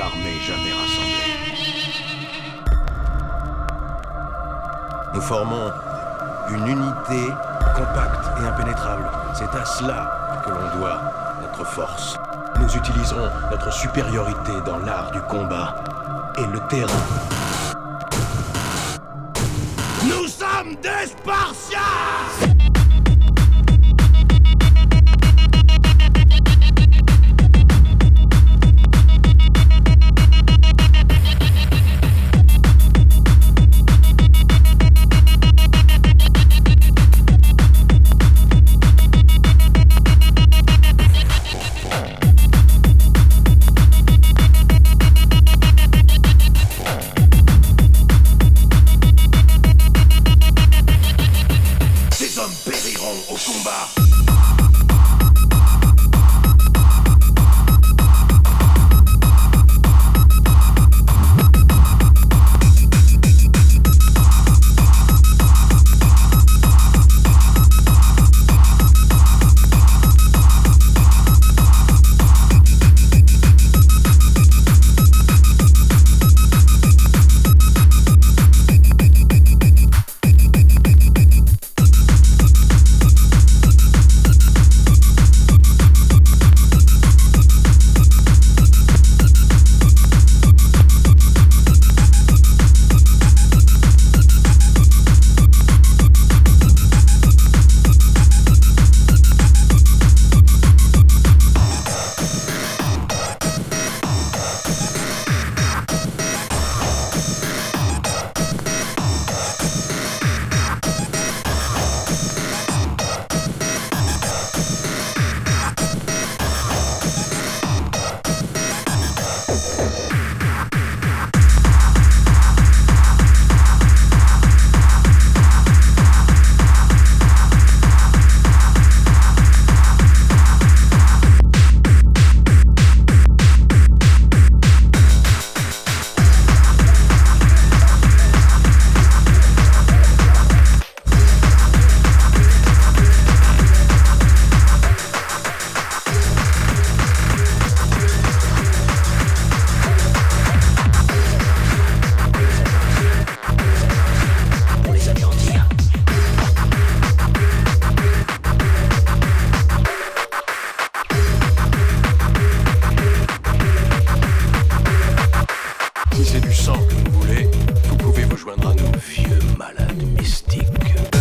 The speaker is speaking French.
armée jamais rassemblée. Nous formons une unité compacte et impénétrable. C'est à cela que l'on doit notre force. Nous utiliserons notre supériorité dans l'art du combat et le terrain. Nous sommes des Spartiates au combat. Vous pouvez vous joindre à nous, vieux malades mystiques.